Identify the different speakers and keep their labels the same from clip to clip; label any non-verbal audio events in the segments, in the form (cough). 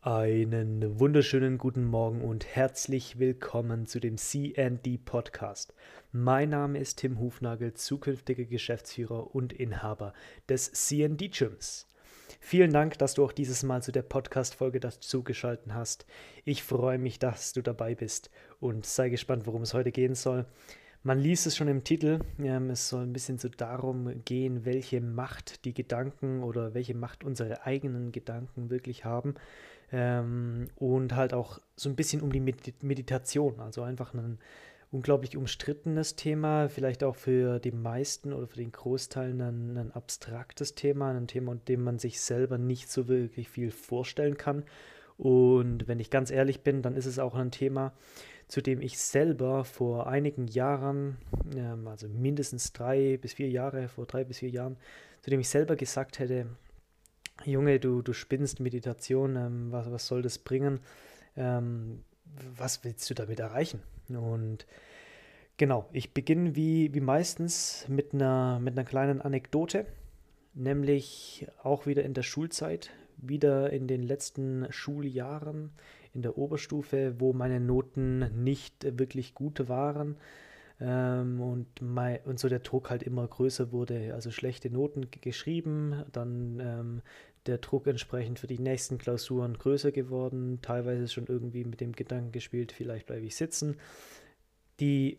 Speaker 1: Einen wunderschönen guten Morgen und herzlich willkommen zu dem CND Podcast. Mein Name ist Tim Hufnagel, zukünftiger Geschäftsführer und Inhaber des CND Gyms. Vielen Dank, dass du auch dieses Mal zu der Podcast-Folge dazu geschalten hast. Ich freue mich, dass du dabei bist und sei gespannt, worum es heute gehen soll. Man liest es schon im Titel. Ähm, es soll ein bisschen so darum gehen, welche Macht die Gedanken oder welche Macht unsere eigenen Gedanken wirklich haben. Ähm, und halt auch so ein bisschen um die Meditation. Also einfach ein unglaublich umstrittenes Thema, vielleicht auch für die meisten oder für den Großteil ein, ein abstraktes Thema, ein Thema, unter dem man sich selber nicht so wirklich viel vorstellen kann. Und wenn ich ganz ehrlich bin, dann ist es auch ein Thema, zu dem ich selber vor einigen Jahren, ähm, also mindestens drei bis vier Jahre, vor drei bis vier Jahren, zu dem ich selber gesagt hätte, Junge, du, du spinnst Meditation, ähm, was, was soll das bringen? Ähm, was willst du damit erreichen? Und genau, ich beginne wie, wie meistens mit einer, mit einer kleinen Anekdote, nämlich auch wieder in der Schulzeit, wieder in den letzten Schuljahren in der Oberstufe, wo meine Noten nicht wirklich gut waren ähm, und, mein, und so der Druck halt immer größer wurde. Also schlechte Noten geschrieben, dann ähm, der Druck entsprechend für die nächsten Klausuren größer geworden, teilweise schon irgendwie mit dem Gedanken gespielt, vielleicht bleibe ich sitzen. Die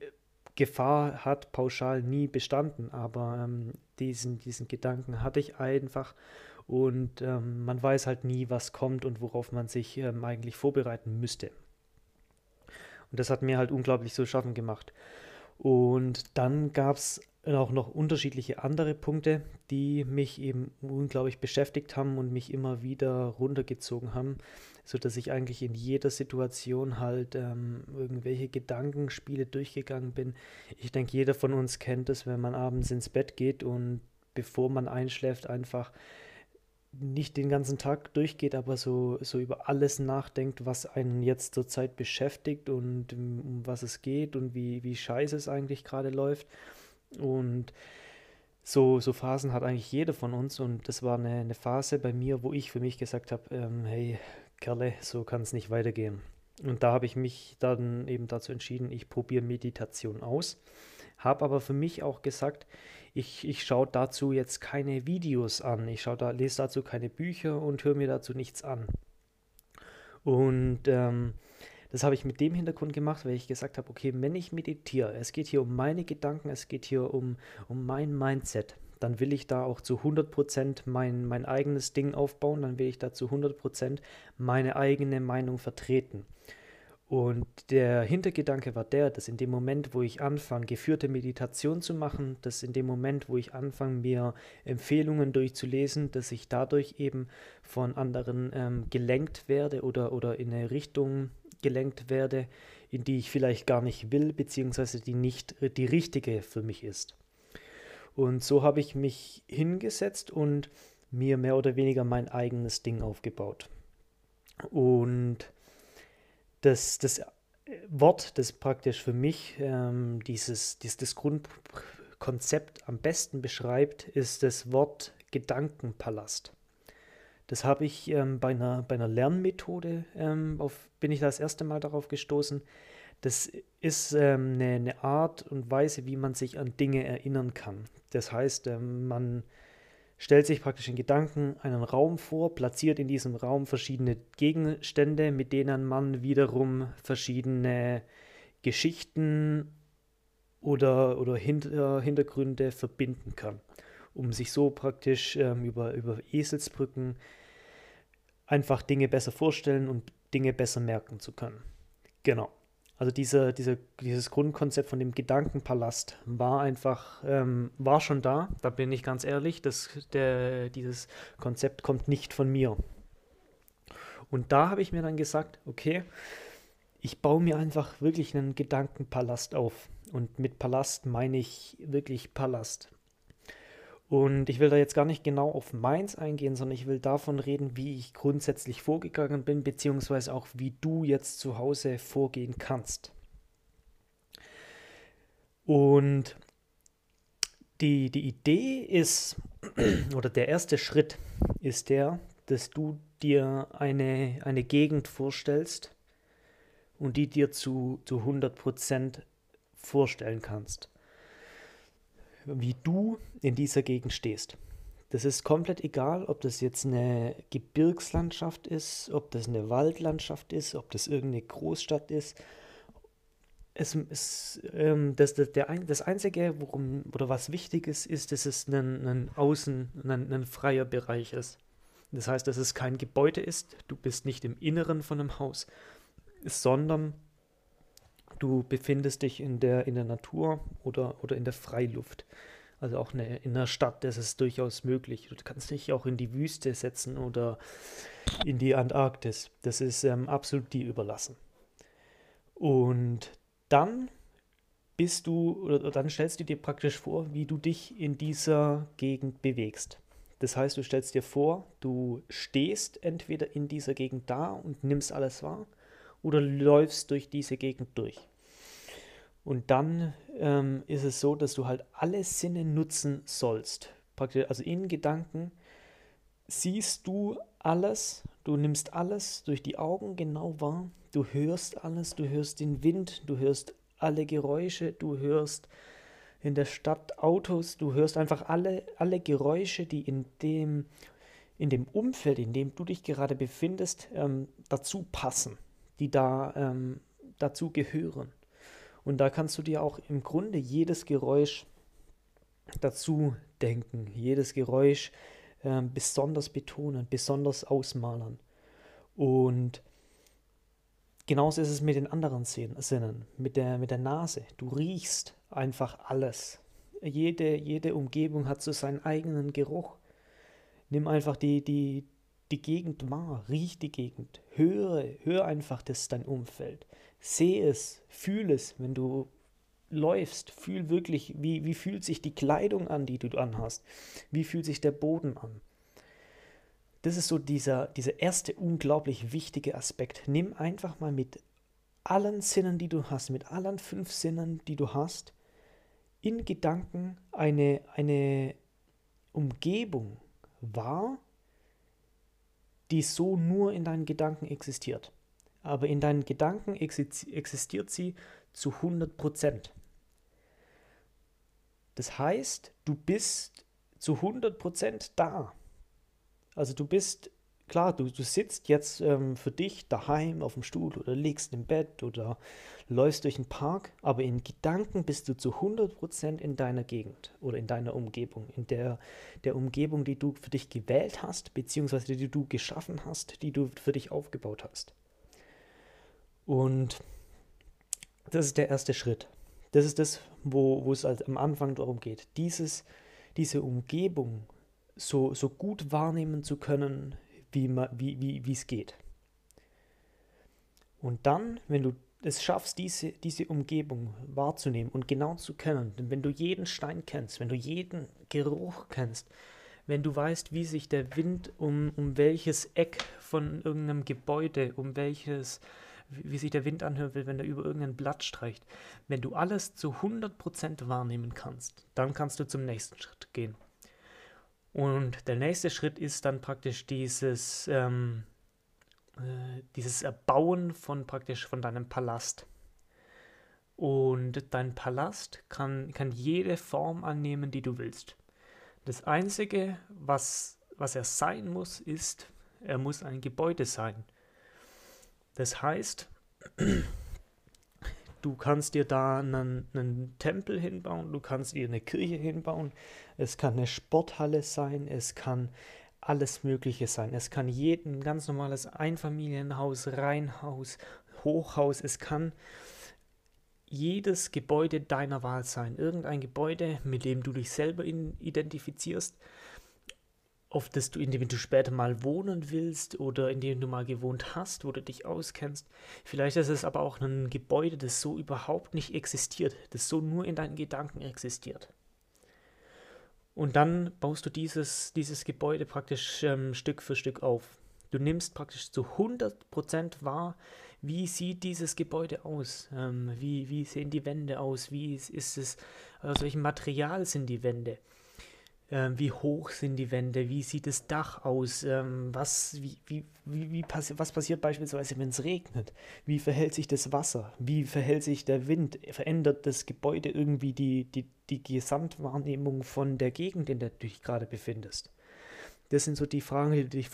Speaker 1: Gefahr hat pauschal nie bestanden, aber ähm, diesen, diesen Gedanken hatte ich einfach und ähm, man weiß halt nie, was kommt und worauf man sich ähm, eigentlich vorbereiten müsste. Und das hat mir halt unglaublich so schaffen gemacht. Und dann gab es auch noch unterschiedliche andere Punkte, die mich eben unglaublich beschäftigt haben und mich immer wieder runtergezogen haben, sodass ich eigentlich in jeder Situation halt ähm, irgendwelche Gedankenspiele durchgegangen bin. Ich denke, jeder von uns kennt es, wenn man abends ins Bett geht und bevor man einschläft, einfach nicht den ganzen Tag durchgeht, aber so, so über alles nachdenkt, was einen jetzt zurzeit beschäftigt und um, um was es geht und wie, wie scheiße es eigentlich gerade läuft. Und so, so Phasen hat eigentlich jeder von uns und das war eine, eine Phase bei mir, wo ich für mich gesagt habe, ähm, hey Kerle, so kann es nicht weitergehen. Und da habe ich mich dann eben dazu entschieden, ich probiere Meditation aus, habe aber für mich auch gesagt, ich, ich schaue dazu jetzt keine Videos an, ich schaue da, lese dazu keine Bücher und höre mir dazu nichts an. Und ähm, das habe ich mit dem Hintergrund gemacht, weil ich gesagt habe, okay, wenn ich meditiere, es geht hier um meine Gedanken, es geht hier um, um mein Mindset, dann will ich da auch zu 100% mein, mein eigenes Ding aufbauen, dann will ich da zu 100% meine eigene Meinung vertreten. Und der Hintergedanke war der, dass in dem Moment, wo ich anfange, geführte Meditation zu machen, dass in dem Moment, wo ich anfange, mir Empfehlungen durchzulesen, dass ich dadurch eben von anderen ähm, gelenkt werde oder, oder in eine Richtung gelenkt werde, in die ich vielleicht gar nicht will, beziehungsweise die nicht die richtige für mich ist. Und so habe ich mich hingesetzt und mir mehr oder weniger mein eigenes Ding aufgebaut. Und das, das Wort, das praktisch für mich ähm, dieses, dieses das Grundkonzept am besten beschreibt, ist das Wort Gedankenpalast. Das habe ich ähm, bei, einer, bei einer Lernmethode, ähm, auf, bin ich das erste Mal darauf gestoßen. Das ist ähm, eine, eine, Art und Weise, wie man sich an Dinge erinnern kann. Das heißt, ähm, man stellt sich praktisch in Gedanken einen Raum vor, platziert in diesem Raum verschiedene Gegenstände, mit denen man wiederum verschiedene Geschichten oder, oder Hinter, Hintergründe verbinden kann, um sich so praktisch ähm, über, über Eselsbrücken einfach Dinge besser vorstellen und Dinge besser merken zu können. Genau. Also diese, diese, dieses Grundkonzept von dem Gedankenpalast war einfach, ähm, war schon da, da bin ich ganz ehrlich, das, der, dieses Konzept kommt nicht von mir. Und da habe ich mir dann gesagt, okay, ich baue mir einfach wirklich einen Gedankenpalast auf. Und mit Palast meine ich wirklich Palast. Und ich will da jetzt gar nicht genau auf meins eingehen, sondern ich will davon reden, wie ich grundsätzlich vorgegangen bin, beziehungsweise auch wie du jetzt zu Hause vorgehen kannst. Und die, die Idee ist, (clears throat) oder der erste Schritt ist der, dass du dir eine, eine Gegend vorstellst und die dir zu, zu 100% vorstellen kannst, wie du in dieser Gegend stehst. Das ist komplett egal, ob das jetzt eine Gebirgslandschaft ist, ob das eine Waldlandschaft ist, ob das irgendeine Großstadt ist. Es, es, ähm, das, das, der, das Einzige, worum oder was wichtig ist, ist, dass es ein, ein Außen, ein, ein freier Bereich ist. Das heißt, dass es kein Gebäude ist, du bist nicht im Inneren von einem Haus, sondern du befindest dich in der, in der Natur oder, oder in der Freiluft. Also auch eine, in der Stadt das ist durchaus möglich. Du kannst dich auch in die Wüste setzen oder in die Antarktis. Das ist ähm, absolut dir überlassen. Und dann bist du, oder dann stellst du dir praktisch vor, wie du dich in dieser Gegend bewegst. Das heißt, du stellst dir vor, du stehst entweder in dieser Gegend da und nimmst alles wahr oder läufst durch diese Gegend durch. Und dann ähm, ist es so, dass du halt alle Sinne nutzen sollst. Praktisch, also in Gedanken siehst du alles, du nimmst alles durch die Augen genau wahr, du hörst alles, du hörst den Wind, du hörst alle Geräusche, du hörst in der Stadt Autos, du hörst einfach alle, alle Geräusche, die in dem, in dem Umfeld, in dem du dich gerade befindest, ähm, dazu passen, die da ähm, dazu gehören. Und da kannst du dir auch im Grunde jedes Geräusch dazu denken, jedes Geräusch äh, besonders betonen, besonders ausmalen. Und genauso ist es mit den anderen Sinnen, mit der, mit der Nase. Du riechst einfach alles. Jede, jede Umgebung hat so seinen eigenen Geruch. Nimm einfach die, die, die Gegend wahr, riech die Gegend, höre, hör einfach das dein Umfeld. Seh es, fühl es, wenn du läufst, fühl wirklich, wie, wie fühlt sich die Kleidung an, die du anhast, wie fühlt sich der Boden an. Das ist so dieser, dieser erste unglaublich wichtige Aspekt. Nimm einfach mal mit allen Sinnen, die du hast, mit allen fünf Sinnen, die du hast, in Gedanken eine, eine Umgebung wahr, die so nur in deinen Gedanken existiert aber in deinen Gedanken existiert sie zu 100 Prozent. Das heißt, du bist zu 100 Prozent da. Also du bist, klar, du, du sitzt jetzt ähm, für dich daheim auf dem Stuhl oder liegst im Bett oder läufst durch den Park, aber in Gedanken bist du zu 100 Prozent in deiner Gegend oder in deiner Umgebung, in der, der Umgebung, die du für dich gewählt hast, beziehungsweise die du geschaffen hast, die du für dich aufgebaut hast. Und das ist der erste Schritt. Das ist das, wo, wo es halt am Anfang darum geht, dieses, diese Umgebung so, so gut wahrnehmen zu können, wie, wie, wie, es geht. Und dann, wenn du es schaffst, diese, diese Umgebung wahrzunehmen und genau zu kennen, wenn du jeden Stein kennst, wenn du jeden Geruch kennst, wenn du weißt, wie sich der Wind um, um welches Eck von irgendeinem Gebäude, um welches wie sich der Wind anhören will, wenn er über irgendein Blatt streicht. Wenn du alles zu 100% wahrnehmen kannst, dann kannst du zum nächsten Schritt gehen. Und der nächste Schritt ist dann praktisch dieses, ähm, äh, dieses Erbauen von praktisch von deinem Palast. Und dein Palast kann, kann jede Form annehmen, die du willst. Das Einzige, was, was er sein muss, ist, er muss ein Gebäude sein. Das heißt, (clears throat) du kannst dir da einen, einen, Tempel hinbauen, du kannst dir eine Kirche hinbauen, es kann eine Sporthalle sein, es kann alles Mögliche sein. Es kann jeden ganz normales Einfamilienhaus, Reihenhaus, Hochhaus, es kann jedes Gebäude deiner Wahl sein. Irgendein Gebäude, mit dem du dich selber identifizierst auf das du, in dem du später mal wohnen willst oder in dem du mal gewohnt hast, wo du dich auskennst. Vielleicht ist es aber auch ein Gebäude, das so überhaupt nicht existiert, das so nur in deinen Gedanken existiert. Und dann baust du dieses, dieses Gebäude praktisch ähm, Stück für Stück auf. Du nimmst praktisch zu 100% wahr, wie sieht dieses Gebäude aus, ähm, wie, wie sehen die Wände aus, wie ist es, aus welchem Material sind die Wände äh, wie hoch sind die Wände, wie sieht das Dach aus, ähm, was, wie, wie, wie, wie passi was passiert beispielsweise, wenn es regnet, wie verhält sich das Wasser, wie verhält sich der Wind, verändert das Gebäude irgendwie die, die, die Gesamtwahrnehmung von der Gegend, in der du dich gerade befindest. Das sind so die Fragen, die, die,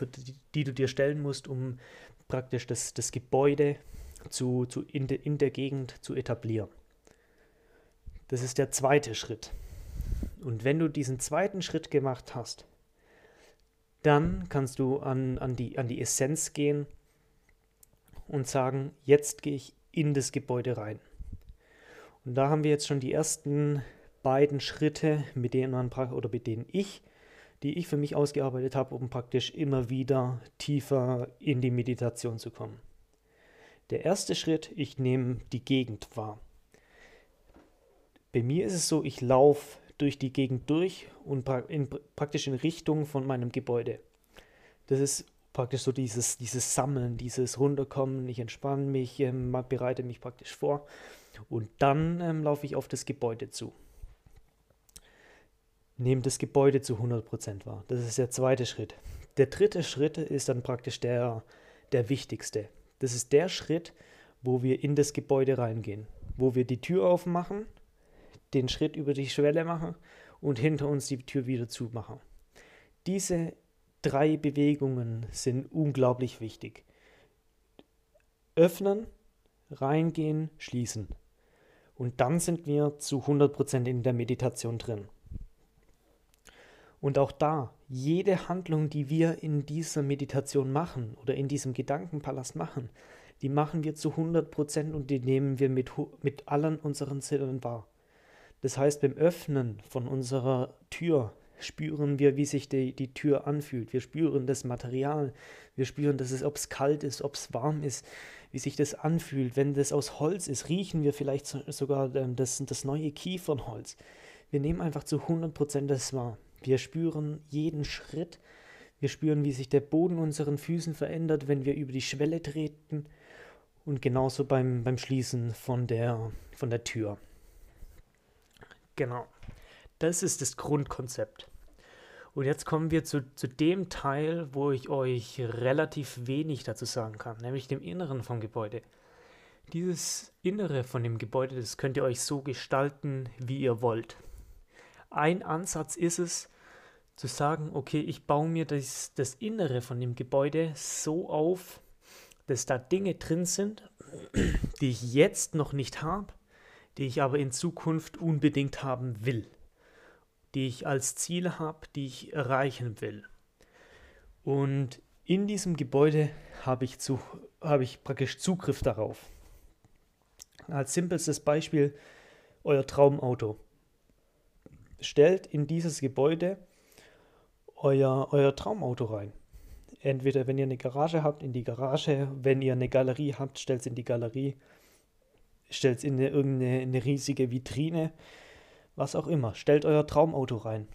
Speaker 1: die du dir stellen musst, um praktisch das, das Gebäude zu, zu in, de, in der Gegend zu etablieren. Das ist der zweite Schritt. Und wenn du diesen zweiten Schritt gemacht hast, dann kannst du an, an, die, an die Essenz gehen und sagen, jetzt gehe ich in das Gebäude rein. Und da haben wir jetzt schon die ersten beiden Schritte, mit denen man oder mit denen ich, die ich für mich ausgearbeitet habe, um praktisch immer wieder tiefer in die Meditation zu kommen. Der erste Schritt, ich nehme die Gegend wahr. Bei mir ist es so, ich laufe durch die Gegend durch und in, praktisch in Richtung von meinem Gebäude. Das ist praktisch so dieses, dieses Sammeln, dieses Runterkommen. Ich entspanne mich, ähm, bereite mich praktisch vor und dann ähm, laufe ich auf das Gebäude zu. Nehme das Gebäude zu 100% wahr. Das ist der zweite Schritt. Der dritte Schritt ist dann praktisch der, der wichtigste. Das ist der Schritt, wo wir in das Gebäude reingehen, wo wir die Tür aufmachen den Schritt über die Schwelle machen und hinter uns die Tür wieder zumachen. Diese drei Bewegungen sind unglaublich wichtig. Öffnen, reingehen, schließen. Und dann sind wir zu 100% in der Meditation drin. Und auch da, jede Handlung, die wir in dieser Meditation machen oder in diesem Gedankenpalast machen, die machen wir zu 100% und die nehmen wir mit, mit allen unseren Sinnen wahr. Das heißt, beim Öffnen von unserer Tür spüren wir, wie sich die, die Tür anfühlt. Wir spüren das Material. Wir spüren, dass es, ob es kalt ist, ob es warm ist, wie sich das anfühlt. Wenn das aus Holz ist, riechen wir vielleicht sogar ähm, das, das neue Kiefernholz. Wir nehmen einfach zu 100% das wahr. Wir spüren jeden Schritt. Wir spüren, wie sich der Boden unseren Füßen verändert, wenn wir über die Schwelle treten. Und genauso beim, beim Schließen von der, von der Tür. Genau. Das ist das Grundkonzept. Und jetzt kommen wir zu, zu dem Teil, wo ich euch relativ wenig dazu sagen kann, nämlich dem Inneren vom Gebäude. Dieses Innere von dem Gebäude, das könnt ihr euch so gestalten, wie ihr wollt. Ein Ansatz ist es, zu sagen, okay, ich baue mir das, das Innere von dem Gebäude so auf, dass da Dinge drin sind, die ich jetzt noch nicht habe, die ich aber in Zukunft unbedingt haben will, die ich als Ziel habe, die ich erreichen will. Und in diesem Gebäude habe ich, zu, habe ich praktisch Zugriff darauf. Als simpelstes Beispiel euer Traumauto. Stellt in dieses Gebäude euer, euer Traumauto rein. Entweder wenn ihr eine Garage habt, in die Garage, wenn ihr eine Galerie habt, stellt es in die Galerie stellt es in eine, irgendeine eine riesige Vitrine, was auch immer. Stellt euer Traumauto rein.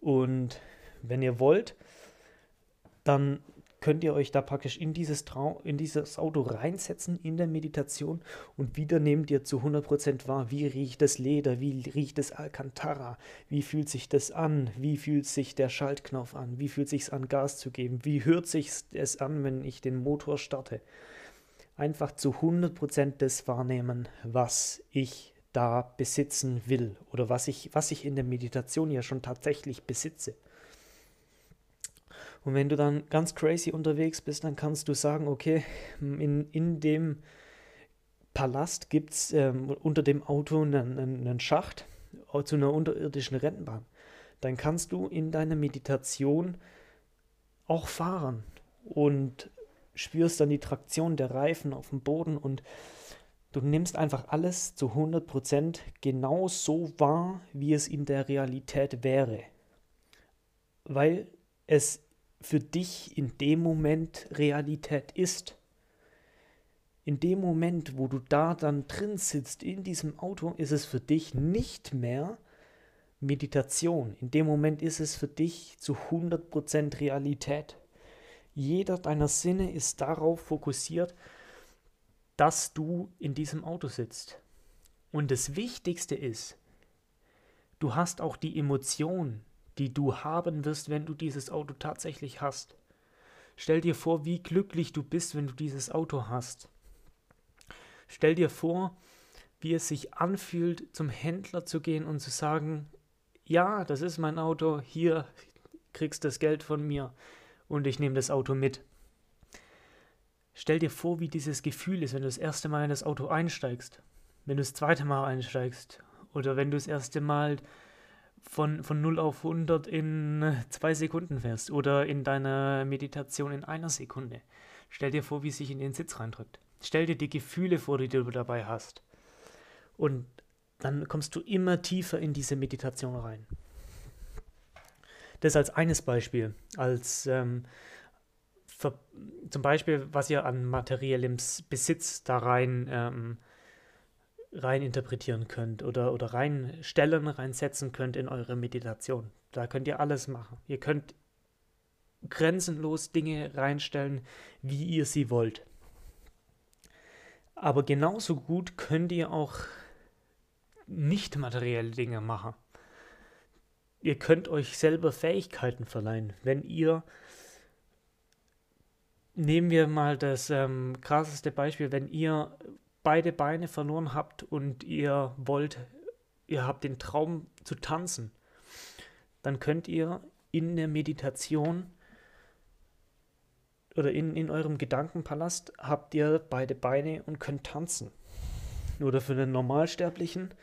Speaker 1: Und wenn ihr wollt, dann könnt ihr euch da praktisch in dieses, Traum, in dieses Auto reinsetzen in der Meditation und wieder nehmt ihr zu 100% wahr, wie riecht das Leder, wie riecht das Alcantara, wie fühlt sich das an, wie fühlt sich der Schaltknopf an, wie fühlt sich an Gas zu geben, wie hört sich es an, wenn ich den Motor starte einfach zu 100% das wahrnehmen, was ich da besitzen will oder was ich, was ich in der Meditation ja schon tatsächlich besitze. Und wenn du dann ganz crazy unterwegs bist, dann kannst du sagen, okay, in, in dem Palast gibt es ähm, unter dem Auto einen, einen Schacht zu einer unterirdischen Rennbahn. Dann kannst du in deiner Meditation auch fahren und spürst dann die Traktion der Reifen auf dem Boden und du nimmst einfach alles zu 100% genau so wahr, wie es in der Realität wäre. Weil es für dich in dem Moment Realität ist. In dem Moment, wo du da dann drin sitzt in diesem Auto, ist es für dich nicht mehr Meditation. In dem Moment ist es für dich zu 100% Realität. Jeder deiner Sinne ist darauf fokussiert, dass du in diesem Auto sitzt. Und das Wichtigste ist, du hast auch die Emotion, die du haben wirst, wenn du dieses Auto tatsächlich hast. Stell dir vor, wie glücklich du bist, wenn du dieses Auto hast. Stell dir vor, wie es sich anfühlt, zum Händler zu gehen und zu sagen, ja, das ist mein Auto, hier kriegst das Geld von mir und ich nehme das Auto mit. Stell dir vor, wie dieses Gefühl ist, wenn du das erste Mal in das Auto einsteigst, wenn du das zweite Mal einsteigst oder wenn du das erste Mal von, von 0 auf 100 in zwei Sekunden fährst oder in deiner Meditation in einer Sekunde. Stell dir vor, wie es sich in den Sitz reindrückt. Stell dir die Gefühle vor, die du dabei hast. Und dann kommst du immer tiefer in diese Meditation rein. Das als eines Beispiel, als ähm, für, zum Beispiel, was ihr an materiellem Besitz da rein, ähm, rein interpretieren könnt oder, oder reinstellen, reinsetzen könnt in eure Meditation. Da könnt ihr alles machen. Ihr könnt grenzenlos Dinge reinstellen, wie ihr sie wollt. Aber genauso gut könnt ihr auch nicht materielle Dinge machen. Ihr könnt euch selber Fähigkeiten verleihen. Wenn ihr, nehmen wir mal das ähm, krasseste Beispiel, wenn ihr beide Beine verloren habt und ihr wollt, ihr habt den Traum zu tanzen, dann könnt ihr in der Meditation oder in, in eurem Gedankenpalast habt ihr beide Beine und könnt tanzen. Oder für einen Normalsterblichen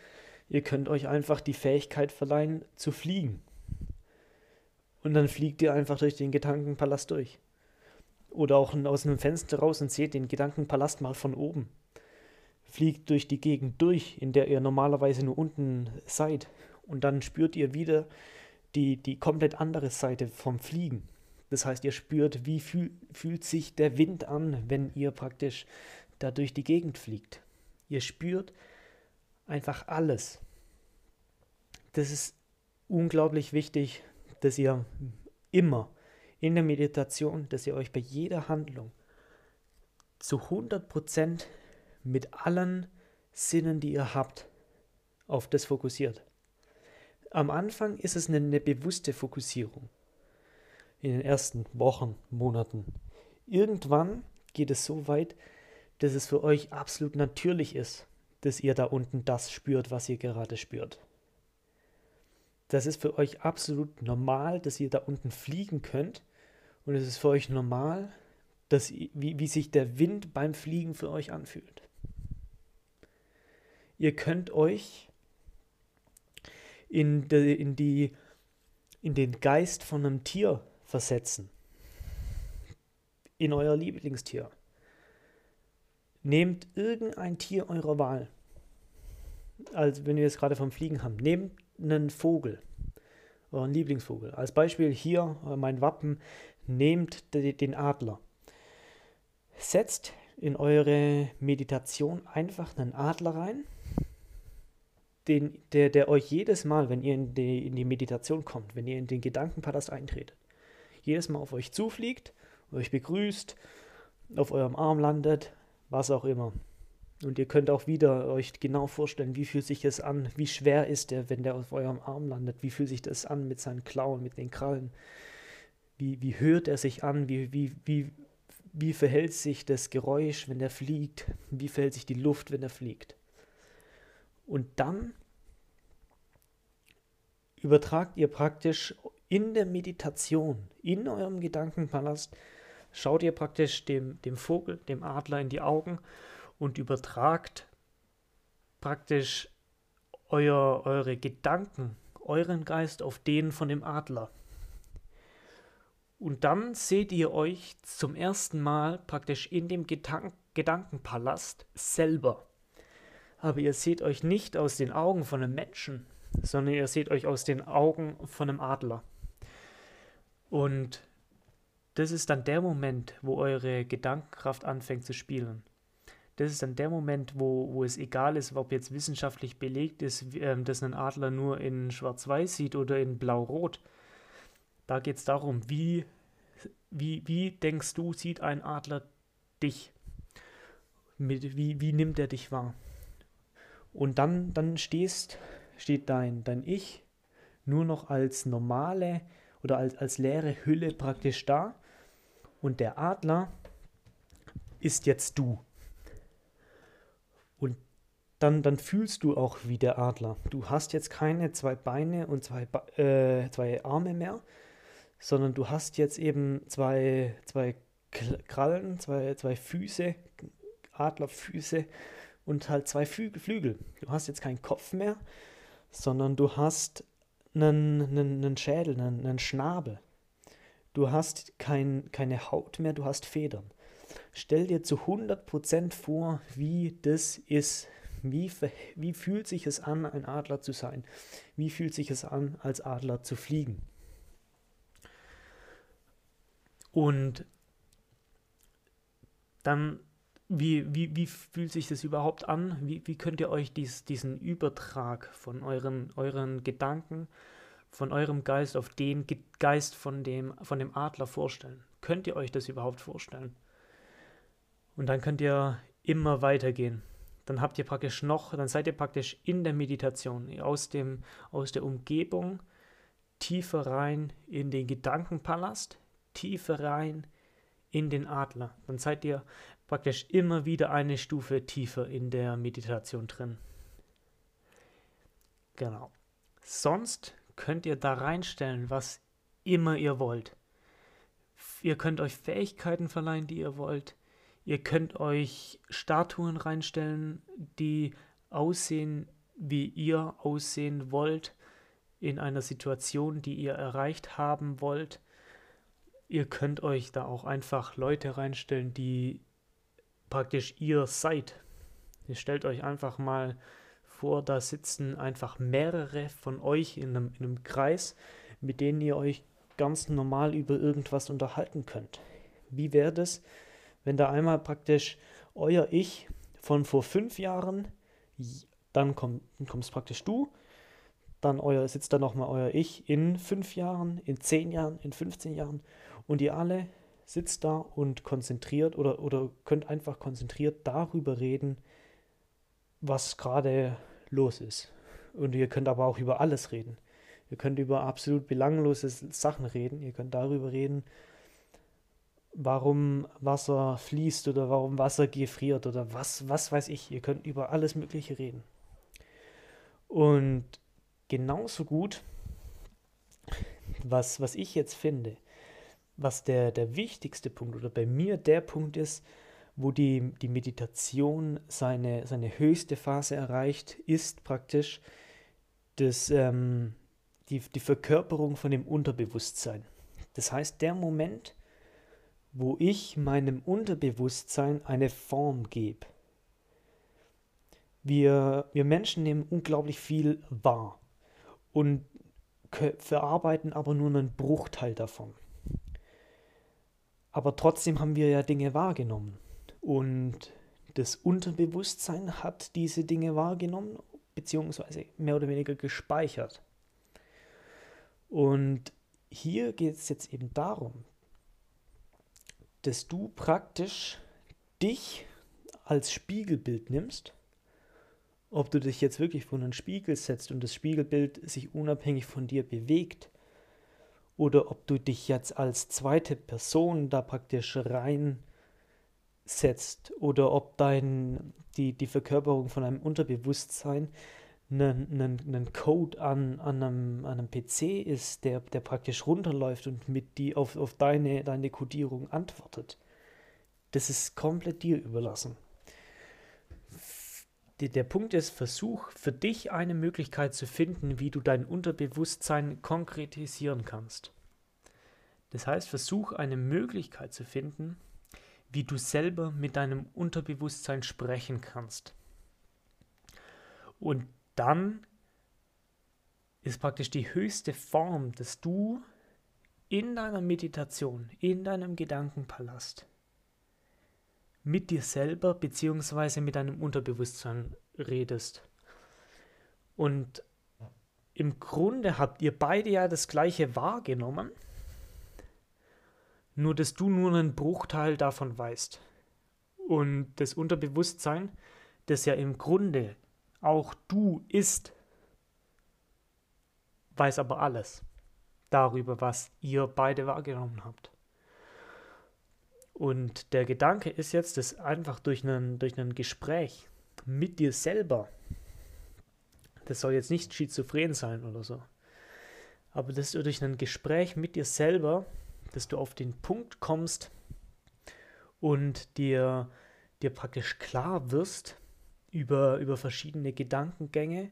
Speaker 1: Ihr könnt euch einfach die Fähigkeit verleihen, zu fliegen. Und dann fliegt ihr einfach durch den Gedankenpalast durch. Oder auch aus einem Fenster raus und seht den Gedankenpalast mal von oben. Fliegt durch die Gegend durch, in der ihr normalerweise nur unten seid. Und dann spürt ihr wieder die, die komplett andere Seite vom Fliegen. Das heißt, ihr spürt, wie fühl, fühlt sich der Wind an, wenn ihr praktisch da durch die Gegend fliegt. Ihr spürt, einfach alles. Das ist unglaublich wichtig, dass ihr immer in der Meditation, dass ihr euch bei jeder Handlung zu 100% mit allen Sinnen, die ihr habt, auf das fokussiert. Am Anfang ist es eine, eine bewusste Fokussierung. In den ersten Wochen, Monaten. Irgendwann geht es so weit, dass es für euch absolut natürlich ist, dass ihr da unten das spürt, was ihr gerade spürt. Das ist für euch absolut normal, dass ihr da unten fliegen könnt. Und es ist für euch normal, dass, wie, wie sich der Wind beim Fliegen für euch anfühlt. Ihr könnt euch in, de, in, die, in den Geist von einem Tier versetzen. In euer Lieblingstier. Nehmt irgendein Tier eurer Wahl als wenn wir es gerade vom Fliegen haben, nehmt einen Vogel, euren Lieblingsvogel. Als Beispiel hier äh, mein Wappen, nehmt den Adler. Setzt in eure Meditation einfach einen Adler rein, den, der, der euch jedes Mal, wenn ihr in die, in die Meditation kommt, wenn ihr in den Gedankenpalast eintretet, jedes Mal auf euch zufliegt, euch begrüßt, auf eurem Arm landet, was auch immer. Und ihr könnt auch wieder euch genau vorstellen, wie fühlt sich es an, wie schwer ist er, wenn der auf eurem Arm landet, wie fühlt sich das an mit seinen Klauen, mit den Krallen, wie, wie hört er sich an, wie, wie, wie, wie verhält sich das Geräusch, wenn er fliegt, wie verhält sich die Luft, wenn er fliegt. Und dann übertragt ihr praktisch in der Meditation, in eurem Gedankenpalast, schaut ihr praktisch dem, dem Vogel, dem Adler in die Augen und übertragt praktisch euer, eure Gedanken, euren Geist auf den von dem Adler. Und dann seht ihr euch zum ersten Mal praktisch in dem Gedank Gedankenpalast selber. Aber ihr seht euch nicht aus den Augen von einem Menschen, sondern ihr seht euch aus den Augen von einem Adler. Und das ist dann der Moment, wo eure Gedankenkraft anfängt zu spielen das ist dann der Moment, wo, wo es egal ist, ob jetzt wissenschaftlich belegt ist, ähm, dass ein Adler nur in Schwarz-Weiß sieht oder in Blau-Rot. Da geht es darum, wie, wie, wie denkst du, sieht ein Adler dich? Mit, wie, wie nimmt er dich wahr? Und dann, dann stehst, steht dein, dein Ich nur noch als normale oder als, als leere Hülle praktisch da. Und der Adler ist jetzt du. Dann, dann fühlst du auch wie der Adler. Du hast jetzt keine zwei Beine und zwei, äh, zwei Arme mehr, sondern du hast jetzt eben zwei, zwei Krallen, zwei, zwei Füße, Adlerfüße und halt zwei Flügel. Du hast jetzt keinen Kopf mehr, sondern du hast einen, einen, einen Schädel, einen, einen Schnabel. Du hast kein, keine Haut mehr, du hast Federn. Stell dir zu 100% vor, wie das ist. Wie, wie fühlt sich es an, ein Adler zu sein? Wie fühlt sich es an, als Adler zu fliegen? Und dann, wie, wie, wie fühlt sich das überhaupt an? Wie, wie könnt ihr euch dies, diesen Übertrag von euren, euren Gedanken, von eurem Geist auf den Geist von dem, von dem Adler vorstellen? Könnt ihr euch das überhaupt vorstellen? Und dann könnt ihr immer weitergehen. Dann habt ihr praktisch noch, dann seid ihr praktisch in der Meditation, aus, dem, aus der Umgebung, tiefer rein in den Gedankenpalast, tiefer rein in den Adler. Dann seid ihr praktisch immer wieder eine Stufe tiefer in der Meditation drin. Genau. Sonst könnt ihr da reinstellen, was immer ihr wollt. Ihr könnt euch Fähigkeiten verleihen, die ihr wollt. Ihr könnt euch Statuen reinstellen, die aussehen, wie ihr aussehen wollt, in einer Situation, die ihr erreicht haben wollt ihr könnt euch da auch einfach Leute reinstellen, die praktisch ihr seid. Ihr stellt euch einfach mal vor, da sitzen einfach mehrere von euch in einem, in einem Kreis, mit denen ihr euch ganz normal über irgendwas unterhalten könnt. Wie wäre das, wenn da einmal praktisch euer Ich von vor fünf Jahren, dann, komm, kommst praktisch du, dann euer, sitzt da nochmal euer Ich in fünf Jahren, in zehn Jahren, in 15 Jahren und ihr alle sitzt da und konzentriert oder, oder könnt einfach konzentriert darüber reden, was gerade los ist. Und ihr könnt aber auch über alles reden. Ihr könnt über absolut belanglose Sachen reden. Ihr könnt darüber reden, warum Wasser fließt oder warum Wasser gefriert oder was, was weiß ich. Ihr könnt über alles Mögliche reden. Und genauso gut, was, was ich jetzt finde, was der, der wichtigste Punkt oder bei mir der Punkt ist, wo die, die Meditation seine, seine höchste Phase erreicht, ist praktisch das, ähm, die, die Verkörperung von dem Unterbewusstsein. Das heißt, der Moment, wo ich meinem Unterbewusstsein eine Form gebe. Wir, wir Menschen nehmen unglaublich viel wahr und verarbeiten aber nur einen Bruchteil davon. Aber trotzdem haben wir ja Dinge wahrgenommen. Und das Unterbewusstsein hat diese Dinge wahrgenommen, beziehungsweise mehr oder weniger gespeichert. Und hier geht es jetzt eben darum, dass du praktisch dich als Spiegelbild nimmst, ob du dich jetzt wirklich vor einen Spiegel setzt und das Spiegelbild sich unabhängig von dir bewegt. Oder ob du dich jetzt als zweite Person da praktisch reinsetzt. Oder ob dein, die, die Verkörperung von einem Unterbewusstsein ein Code an, an, einem, an einem PC ist, der, der praktisch runterläuft und mit die auf, auf deine, deine Codierung antwortet. Das ist komplett dir überlassen. Der Punkt ist, versuch für dich eine Möglichkeit zu finden, wie du dein Unterbewusstsein konkretisieren kannst. Das heißt, versuch eine Möglichkeit zu finden, wie du selber mit deinem Unterbewusstsein sprechen kannst. Und dann ist praktisch die höchste Form, dass du in deiner Meditation, in deinem Gedankenpalast mit dir selber bzw. mit deinem Unterbewusstsein redest. Und im Grunde habt ihr beide ja das gleiche wahrgenommen, nur dass du nur einen Bruchteil davon weißt. Und das Unterbewusstsein, das ja im Grunde auch du ist, weiß aber alles darüber, was ihr beide wahrgenommen habt. Und der Gedanke ist jetzt, dass einfach durch ein durch ein Gespräch mit dir selber, das soll jetzt nicht schizophren sein oder so, aber dass du durch ein Gespräch mit dir selber, dass du auf den Punkt kommst und dir, dir praktisch klar wirst über, über verschiedene Gedankengänge,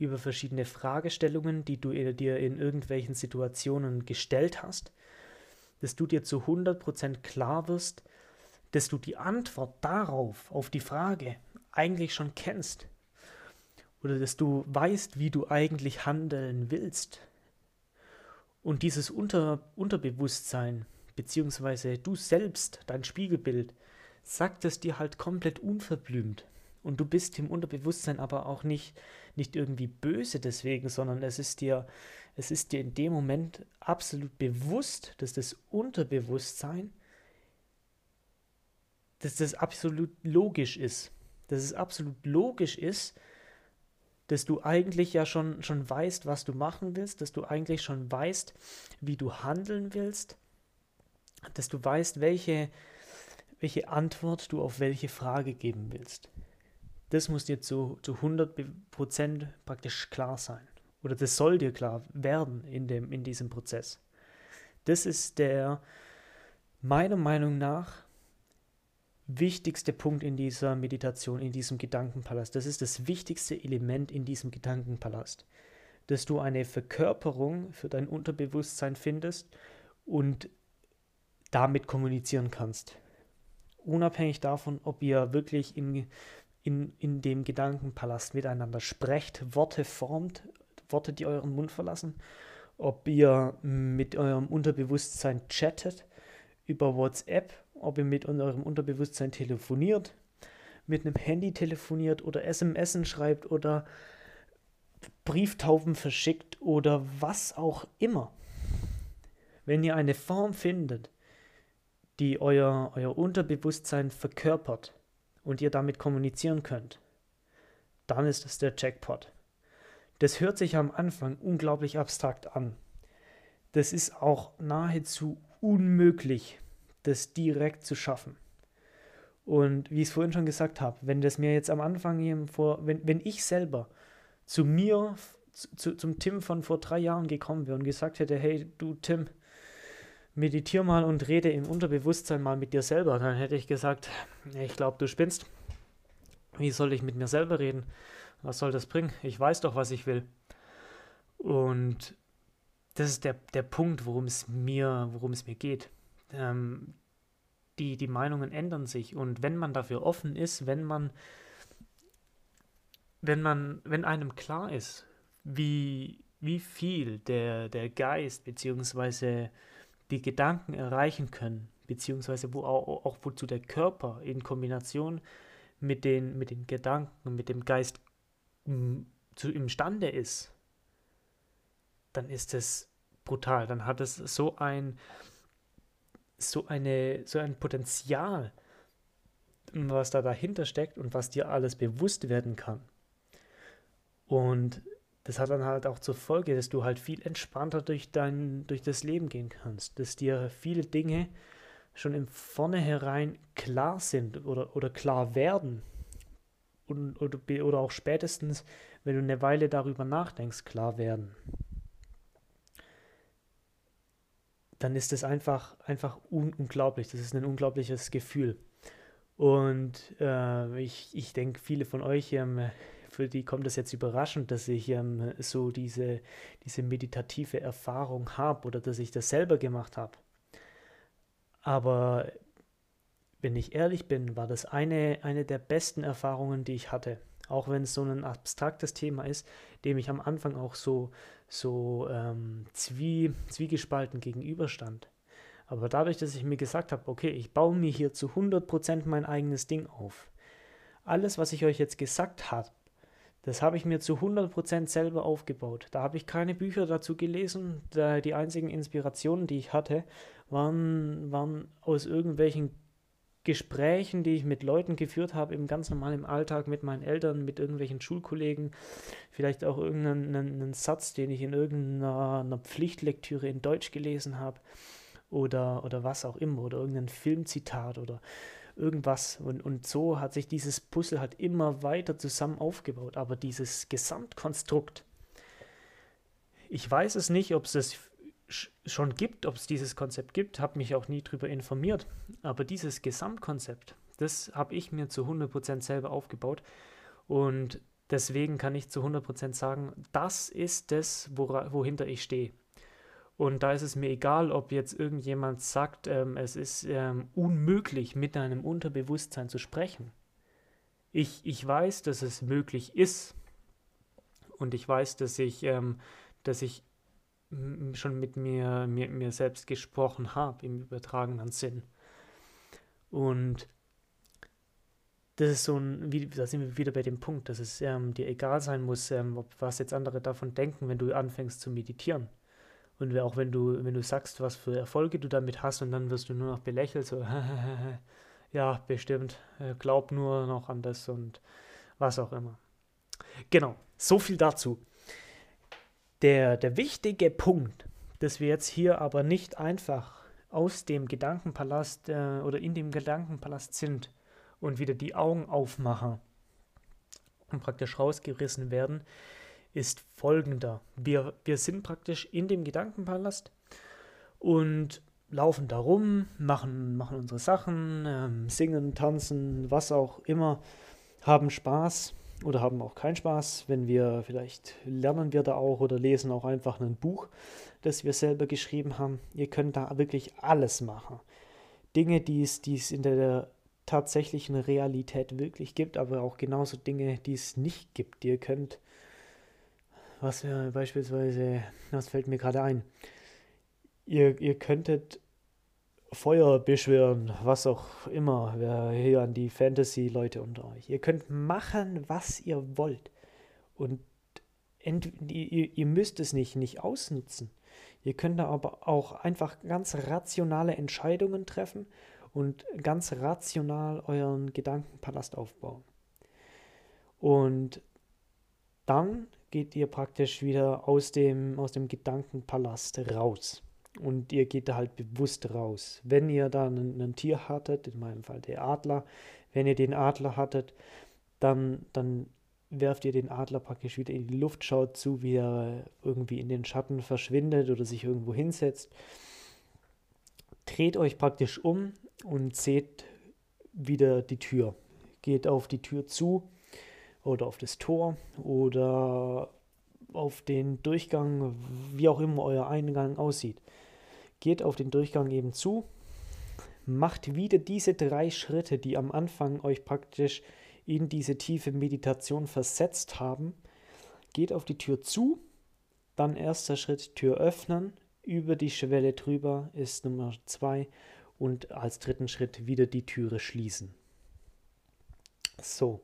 Speaker 1: über verschiedene Fragestellungen, die du dir in irgendwelchen Situationen gestellt hast, dass du dir zu 100% klar wirst, dass du die Antwort darauf, auf die Frage, eigentlich schon kennst. Oder dass du weißt, wie du eigentlich handeln willst. Und dieses Unter Unterbewusstsein, beziehungsweise du selbst, dein Spiegelbild, sagt es dir halt komplett unverblümt. Und du bist im Unterbewusstsein aber auch nicht, nicht irgendwie böse deswegen, sondern es ist dir, es ist dir in dem Moment absolut bewusst, dass das Unterbewusstsein, dass das absolut logisch ist. Dass es absolut logisch ist, dass du eigentlich ja schon, schon weißt, was du machen willst, dass du eigentlich schon weißt, wie du handeln willst, dass du weißt, welche, welche Antwort du auf welche Frage geben willst. Das muss dir zu, zu 100% praktisch klar sein. Oder das soll dir klar werden in, dem, in diesem Prozess. Das ist der, meiner Meinung nach, wichtigste Punkt in dieser Meditation, in diesem Gedankenpalast. Das ist das wichtigste Element in diesem Gedankenpalast. Dass du eine Verkörperung für dein Unterbewusstsein findest und damit kommunizieren kannst. Unabhängig davon, ob ihr wirklich in, in, in dem Gedankenpalast miteinander sprecht, Worte formt, Worte, die euren Mund verlassen, ob ihr mit eurem Unterbewusstsein chattet über WhatsApp ob ihr mit eurem Unterbewusstsein telefoniert, mit einem Handy telefoniert oder SMS schreibt oder Brieftauben verschickt oder was auch immer. Wenn ihr eine Form findet, die euer, euer Unterbewusstsein verkörpert und ihr damit kommunizieren könnt, dann ist es der Jackpot. Das hört sich am Anfang unglaublich abstrakt an. Das ist auch nahezu unmöglich das direkt zu schaffen. Und wie ich es vorhin schon gesagt habe, wenn das mir jetzt am Anfang vor, wenn, wenn ich selber zu mir, zu, zum Tim von vor drei Jahren gekommen wäre und gesagt hätte, hey du Tim, meditiere mal und rede im Unterbewusstsein mal mit dir selber, dann hätte ich gesagt, ich glaube, du spinnst. Wie soll ich mit mir selber reden? Was soll das bringen? Ich weiß doch, was ich will. Und das ist der, der Punkt, worum es mir, worum es mir geht ähm, die, die Meinungen ändern sich. Und wenn man dafür offen ist, wenn man, wenn man, wenn einem klar ist, wie, wie viel der, der Geist bzw. die Gedanken erreichen können, beziehungsweise wo auch, auch wozu der Körper in Kombination mit den, mit den Gedanken, mit dem Geist zu, imstande ist, dann ist es brutal. Dann hat es so ein, so, eine, so ein Potenzial, was da dahinter steckt und was dir alles bewusst werden kann. Und das hat dann halt auch zur Folge, dass du halt viel entspannter durch, dein, durch das Leben gehen kannst, dass dir viele Dinge schon im Vornherein klar sind oder, oder klar werden und, oder, oder auch spätestens, wenn du eine Weile darüber nachdenkst, klar werden. dann ist das einfach, einfach un unglaublich. Das ist ein unglaubliches Gefühl. Und äh, ich, ich denke, viele von euch, ähm, für die kommt es jetzt überraschend, dass ich ähm, so diese, diese meditative Erfahrung habe oder dass ich das selber gemacht habe. Aber wenn ich ehrlich bin, war das eine, eine der besten Erfahrungen, die ich hatte. Auch wenn es so ein abstraktes Thema ist, dem ich am Anfang auch so, so ähm, zwie, zwiegespalten gegenüberstand. Aber dadurch, dass ich mir gesagt habe, okay, ich baue mir hier zu 100% mein eigenes Ding auf. Alles, was ich euch jetzt gesagt habe, das habe ich mir zu 100% selber aufgebaut. Da habe ich keine Bücher dazu gelesen. die einzigen Inspirationen, die ich hatte, waren, waren aus irgendwelchen Gesprächen, die ich mit Leuten geführt habe, im ganz normalen Alltag mit meinen Eltern, mit irgendwelchen Schulkollegen, vielleicht auch irgendeinen Satz, den ich in irgendeiner Pflichtlektüre in Deutsch gelesen habe oder, oder was auch immer oder irgendein Filmzitat oder irgendwas. Und, und so hat sich dieses Puzzle halt immer weiter zusammen aufgebaut. Aber dieses Gesamtkonstrukt, ich weiß es nicht, ob es das schon gibt, ob es dieses Konzept gibt, habe mich auch nie darüber informiert. Aber dieses Gesamtkonzept, das habe ich mir zu 100% selber aufgebaut. Und deswegen kann ich zu 100% sagen, das ist das, wora, wohinter ich stehe. Und da ist es mir egal, ob jetzt irgendjemand sagt, ähm, es ist ähm, unmöglich, mit deinem Unterbewusstsein zu sprechen. Ich, ich weiß, dass es möglich ist. Und ich weiß, dass ich, ähm, dass ich schon mit mir, mir, mir selbst gesprochen habe im übertragenen Sinn. Und das ist so ein, wie, da sind wir wieder bei dem Punkt, dass es ähm, dir egal sein muss, ähm, ob, was jetzt andere davon denken, wenn du anfängst zu meditieren. Und auch wenn du, wenn du sagst, was für Erfolge du damit hast und dann wirst du nur noch belächelt, so, (laughs) ja, bestimmt, äh, glaub nur noch an das und was auch immer. Genau, so viel dazu. Der, der wichtige Punkt, dass wir jetzt hier aber nicht einfach aus dem Gedankenpalast äh, oder in dem Gedankenpalast sind und wieder die Augen aufmachen und praktisch rausgerissen werden, ist folgender. Wir, wir sind praktisch in dem Gedankenpalast und laufen da rum, machen, machen unsere Sachen, ähm, singen, tanzen, was auch immer, haben Spaß oder haben auch keinen Spaß, wenn wir vielleicht lernen wir da auch oder lesen auch einfach ein Buch, das wir selber geschrieben haben. Ihr könnt da wirklich alles machen. Dinge, die es, in der tatsächlichen Realität wirklich gibt, aber auch genauso Dinge, die es nicht gibt. Ihr könnt, was wäre beispielsweise, das fällt mir gerade ein, ihr, ihr könntet Feuer beschwören, was auch immer, wer hier an die Fantasy-Leute unter euch. Ihr könnt machen, was ihr wollt. Und ihr, ihr müsst es nicht, nicht ausnutzen. Ihr könnt da aber auch einfach ganz rationale Entscheidungen treffen und ganz rational euren Gedankenpalast aufbauen. Und dann geht ihr praktisch wieder aus dem, aus dem Gedankenpalast raus. Und ihr geht da halt bewusst raus. Wenn ihr da ein, ein Tier hattet, in meinem Fall der Adler, wenn ihr den Adler hattet, dann, dann werft ihr den Adler praktisch wieder in die Luft, schaut zu, wie er irgendwie in den Schatten verschwindet oder sich irgendwo hinsetzt. Dreht euch praktisch um und seht wieder die Tür. Geht auf die Tür zu oder auf das Tor oder auf den Durchgang, wie auch immer euer Eingang aussieht. Geht auf den Durchgang eben zu, macht wieder diese drei Schritte, die am Anfang euch praktisch in diese tiefe Meditation versetzt haben. Geht auf die Tür zu, dann erster Schritt Tür öffnen, über die Schwelle drüber ist Nummer zwei und als dritten Schritt wieder die Türe schließen. So,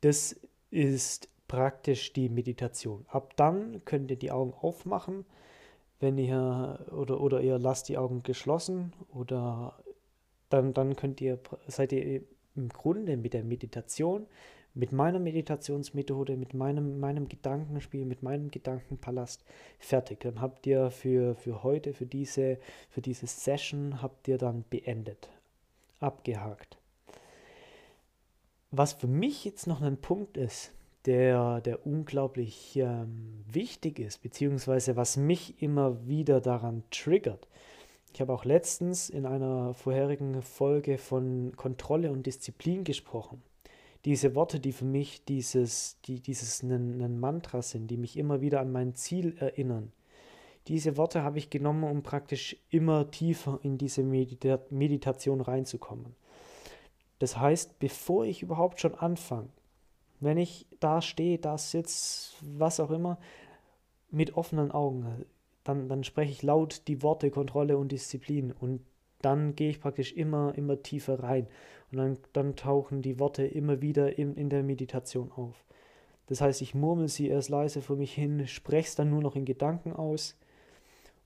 Speaker 1: das ist praktisch die Meditation. Ab dann könnt ihr die Augen aufmachen, wenn ihr oder, oder ihr lasst die Augen geschlossen oder dann, dann könnt ihr, seid ihr im Grunde mit der Meditation, mit meiner Meditationsmethode, mit meinem, meinem Gedankenspiel, mit meinem Gedankenpalast fertig. Dann habt ihr für, für heute, für diese, für diese Session, habt ihr dann beendet, abgehakt. Was für mich jetzt noch ein Punkt ist, der, der unglaublich ähm, wichtig ist, beziehungsweise was mich immer wieder daran triggert. Ich habe auch letztens in einer vorherigen Folge von Kontrolle und Disziplin gesprochen. Diese Worte, die für mich dieses, die, dieses ein, Mantra sind, die mich immer wieder an mein Ziel erinnern. Diese Worte habe ich genommen, um praktisch immer tiefer in diese Medita Meditation reinzukommen. Das heißt, bevor ich überhaupt schon anfange, wenn ich da stehe, da sitze, was auch immer, mit offenen Augen, dann, dann spreche ich laut die Worte Kontrolle und Disziplin und dann gehe ich praktisch immer, immer tiefer rein und dann, dann tauchen die Worte immer wieder in, in der Meditation auf. Das heißt, ich murmel sie erst leise vor mich hin, spreche es dann nur noch in Gedanken aus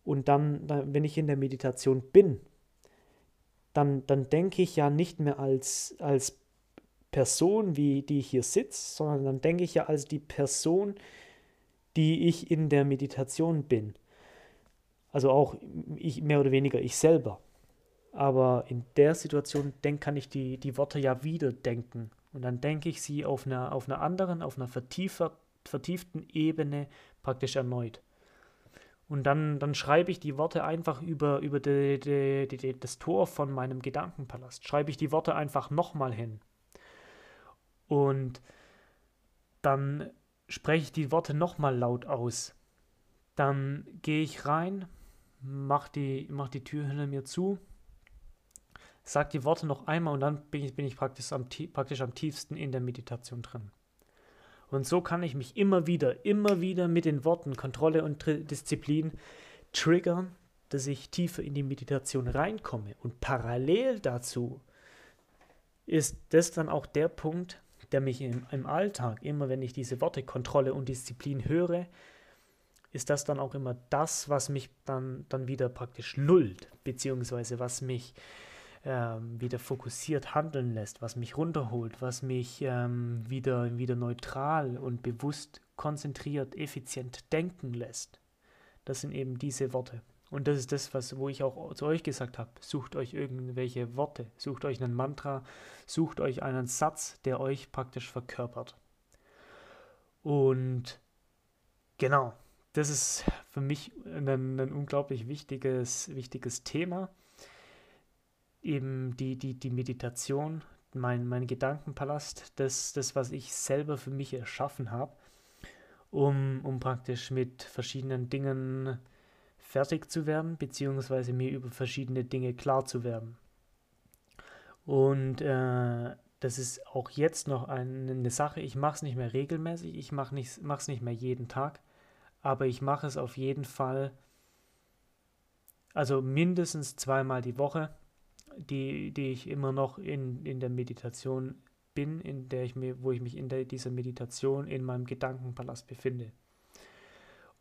Speaker 1: und dann, wenn ich in der Meditation bin, dann, dann denke ich ja nicht mehr als, als Person, wie die hier sitzt, sondern dann denke ich ja als die Person, die ich in der Meditation bin. Also auch ich mehr oder weniger ich selber. Aber in der Situation denk, kann ich die, die Worte ja wieder denken. Und dann denke ich sie auf einer, auf einer anderen, auf einer vertiefer, vertieften Ebene praktisch erneut. Und dann, dann schreibe ich die Worte einfach über, über die, die, die, das Tor von meinem Gedankenpalast. Schreibe ich die Worte einfach nochmal hin. Und dann spreche ich die Worte nochmal laut aus. Dann gehe ich rein, mach die, mach die Tür hinter mir zu, sag die Worte noch einmal und dann bin ich, bin ich praktisch, am, praktisch am tiefsten in der Meditation drin. Und so kann ich mich immer wieder, immer wieder mit den Worten Kontrolle und Disziplin triggern, dass ich tiefer in die Meditation reinkomme. Und parallel dazu ist das dann auch der Punkt, der mich im, im Alltag, immer wenn ich diese Worte Kontrolle und Disziplin höre, ist das dann auch immer das, was mich dann, dann wieder praktisch nullt, beziehungsweise was mich ähm, wieder fokussiert handeln lässt, was mich runterholt, was mich ähm, wieder, wieder neutral und bewusst konzentriert, effizient denken lässt. Das sind eben diese Worte. Und das ist das, was, wo ich auch zu euch gesagt habe. Sucht euch irgendwelche Worte, sucht euch einen Mantra, sucht euch einen Satz, der euch praktisch verkörpert. Und genau, das ist für mich ein, ein unglaublich wichtiges, wichtiges Thema. Eben die, die, die Meditation, mein, mein Gedankenpalast, das, das, was ich selber für mich erschaffen habe, um, um praktisch mit verschiedenen Dingen fertig zu werden, beziehungsweise mir über verschiedene Dinge klar zu werden. Und äh, das ist auch jetzt noch eine, eine Sache, ich mache es nicht mehr regelmäßig, ich mache es nicht mehr jeden Tag, aber ich mache es auf jeden Fall, also mindestens zweimal die Woche, die, die ich immer noch in, in der Meditation bin, in der ich mir, wo ich mich in der, dieser Meditation in meinem Gedankenpalast befinde.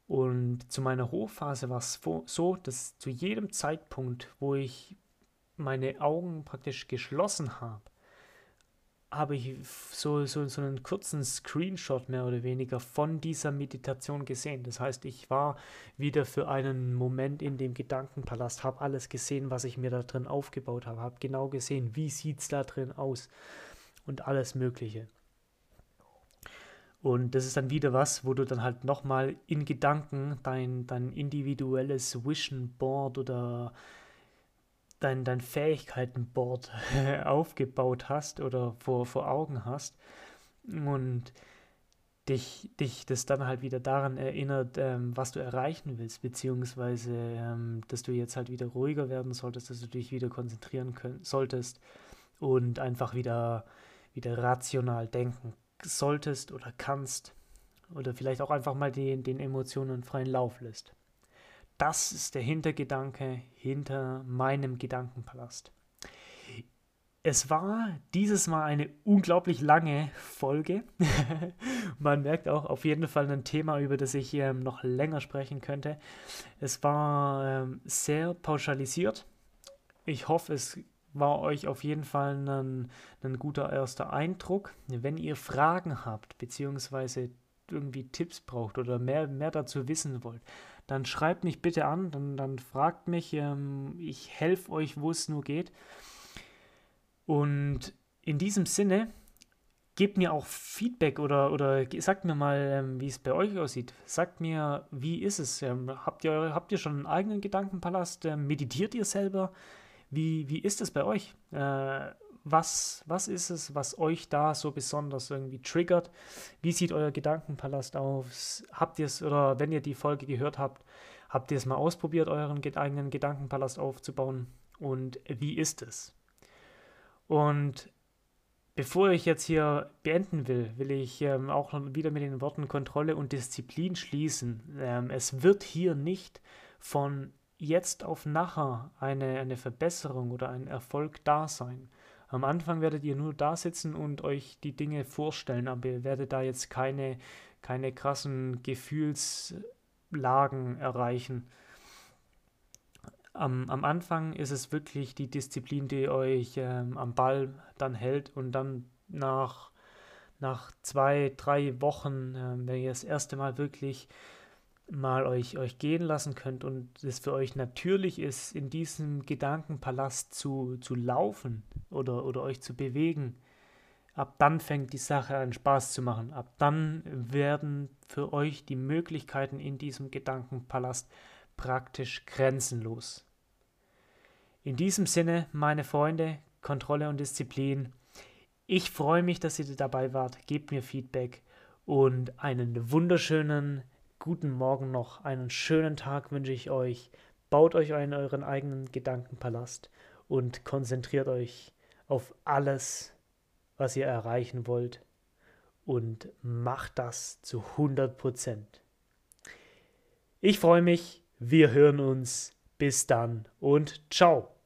Speaker 1: Und zu meiner Hochphase war es so, dass zu jedem Zeitpunkt, wo ich meine Augen praktisch geschlossen habe, habe ich so, so, so einen kurzen Screenshot mehr oder weniger von dieser Meditation gesehen. Das heißt, ich war wieder für einen Moment in dem Gedankenpalast, habe alles gesehen, was ich mir da drin aufgebaut habe, habe genau gesehen, wie sieht es da drin aus und alles Mögliche. Und das ist dann wieder was, wo du dann halt nochmal in Gedanken dein, dein individuelles Vision Board oder dein, dein Fähigkeitenboard (laughs) aufgebaut hast oder vor, vor Augen hast und dich, dich das dann halt wieder daran erinnert, ähm, was du erreichen willst, beziehungsweise ähm, dass du jetzt halt wieder ruhiger werden solltest, dass du dich wieder konzentrieren können, solltest und einfach wieder, wieder rational denken solltest oder kannst oder vielleicht auch einfach mal den, den Emotionen freien Lauf lässt. Das ist der Hintergedanke hinter meinem Gedankenpalast. Es war dieses Mal eine unglaublich lange Folge. (laughs) Man merkt auch auf jeden Fall ein Thema, über das ich ähm, noch länger sprechen könnte. Es war ähm, sehr pauschalisiert. Ich hoffe, es war euch auf jeden Fall ein, ein guter erster Eindruck. Wenn ihr Fragen habt, beziehungsweise irgendwie Tipps braucht oder mehr, mehr dazu wissen wollt, dann schreibt mich bitte an, dann, dann fragt mich, ähm, ich helfe euch, wo es nur geht. Und in diesem Sinne, gebt mir auch Feedback oder, oder sagt mir mal, ähm, wie es bei euch aussieht. Sagt mir, wie ist es? Ähm, habt, ihr, habt ihr schon einen eigenen Gedankenpalast? Ähm, meditiert ihr selber? Wie, wie ist es bei euch? Äh, was, was ist es, was euch da so besonders irgendwie triggert? Wie sieht euer Gedankenpalast aus? Habt ihr es, oder wenn ihr die Folge gehört habt, habt ihr es mal ausprobiert, euren eigenen Gedankenpalast aufzubauen? Und wie ist es? Und bevor ich jetzt hier beenden will, will ich ähm, auch wieder mit den Worten Kontrolle und Disziplin schließen. Ähm, es wird hier nicht von jetzt auf nachher eine, eine Verbesserung oder ein Erfolg da sein. Am Anfang werdet ihr nur da sitzen und euch die Dinge vorstellen, aber ihr werdet da jetzt keine, keine krassen Gefühlslagen erreichen. am, am Anfang ist es wirklich die Disziplin, die euch ähm, am Ball dann hält und dann nach, nach zwei, drei Wochen, äh, wenn ihr das erste Mal wirklich mal euch, euch gehen lassen könnt und es für euch natürlich ist, in diesem Gedankenpalast zu, zu laufen oder, oder euch zu bewegen, ab dann fängt die Sache an Spaß zu machen. Ab dann werden für euch die Möglichkeiten in diesem Gedankenpalast praktisch grenzenlos. In diesem Sinne, meine Freunde, Kontrolle und Disziplin. Ich freue mich, dass ihr dabei wart. Gebt mir Feedback und einen wunderschönen guten Morgen noch, einen schönen Tag wünsche ich euch. Baut euch in euren eigenen Gedankenpalast und konzentriert euch auf alles, was ihr erreichen wollt und macht das zu 100 Prozent. Ich freue mich, wir hören uns. Bis dann und ciao.